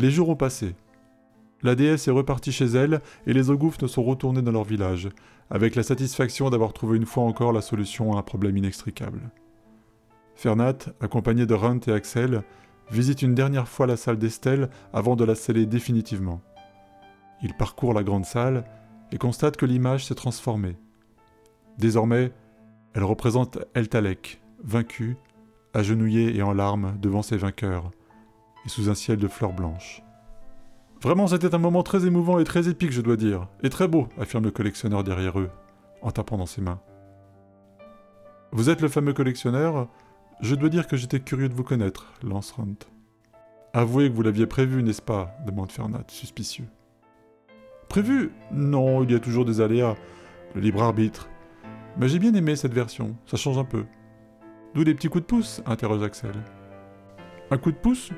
Les jours ont passé. La déesse est repartie chez elle et les ne sont retournés dans leur village, avec la satisfaction d'avoir trouvé une fois encore la solution à un problème inextricable. Fernat, accompagné de Runt et Axel, visite une dernière fois la salle d'Estelle avant de la sceller définitivement. Il parcourt la grande salle et constate que l'image s'est transformée. Désormais, elle représente Eltalek, vaincu, agenouillé et en larmes devant ses vainqueurs, et sous un ciel de fleurs blanches. Vraiment, c'était un moment très émouvant et très épique, je dois dire, et très beau, affirme le collectionneur derrière eux, en tapant dans ses mains. Vous êtes le fameux collectionneur Je dois dire que j'étais curieux de vous connaître, lance Runt. Avouez que vous l'aviez prévu, n'est-ce pas? demande Fernat, suspicieux. Prévu? Non, il y a toujours des aléas. Le libre arbitre. Mais j'ai bien aimé cette version, ça change un peu. D'où les petits coups de pouce? interroge Axel. Un coup de pouce?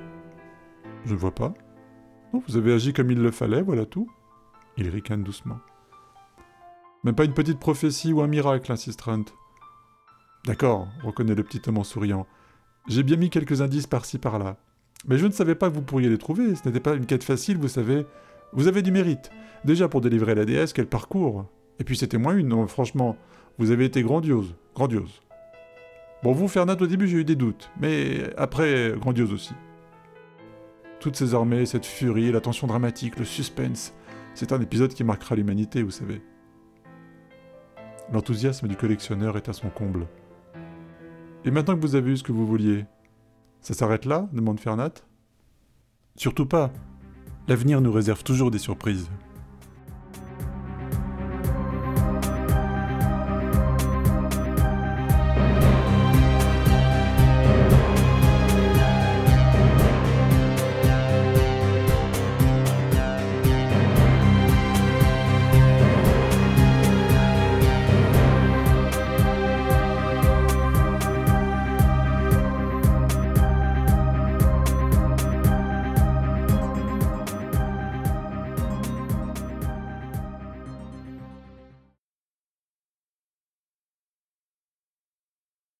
Je ne vois pas. Non, vous avez agi comme il le fallait, voilà tout. Il ricane doucement. Même pas une petite prophétie ou un miracle, insiste Runt. D'accord, reconnaît le petit homme en souriant. J'ai bien mis quelques indices par-ci par-là. Mais je ne savais pas que vous pourriez les trouver, ce n'était pas une quête facile, vous savez. Vous avez du mérite. Déjà pour délivrer la déesse, quel parcours Et puis c'était moins une, franchement, vous avez été grandiose, grandiose. Bon, vous, Fernand, au début j'ai eu des doutes, mais après, grandiose aussi. Toutes ces armées, cette furie, la tension dramatique, le suspense, c'est un épisode qui marquera l'humanité, vous savez. L'enthousiasme du collectionneur est à son comble. Et maintenant que vous avez eu ce que vous vouliez, ça s'arrête là demande Fernat? Surtout pas. L'avenir nous réserve toujours des surprises.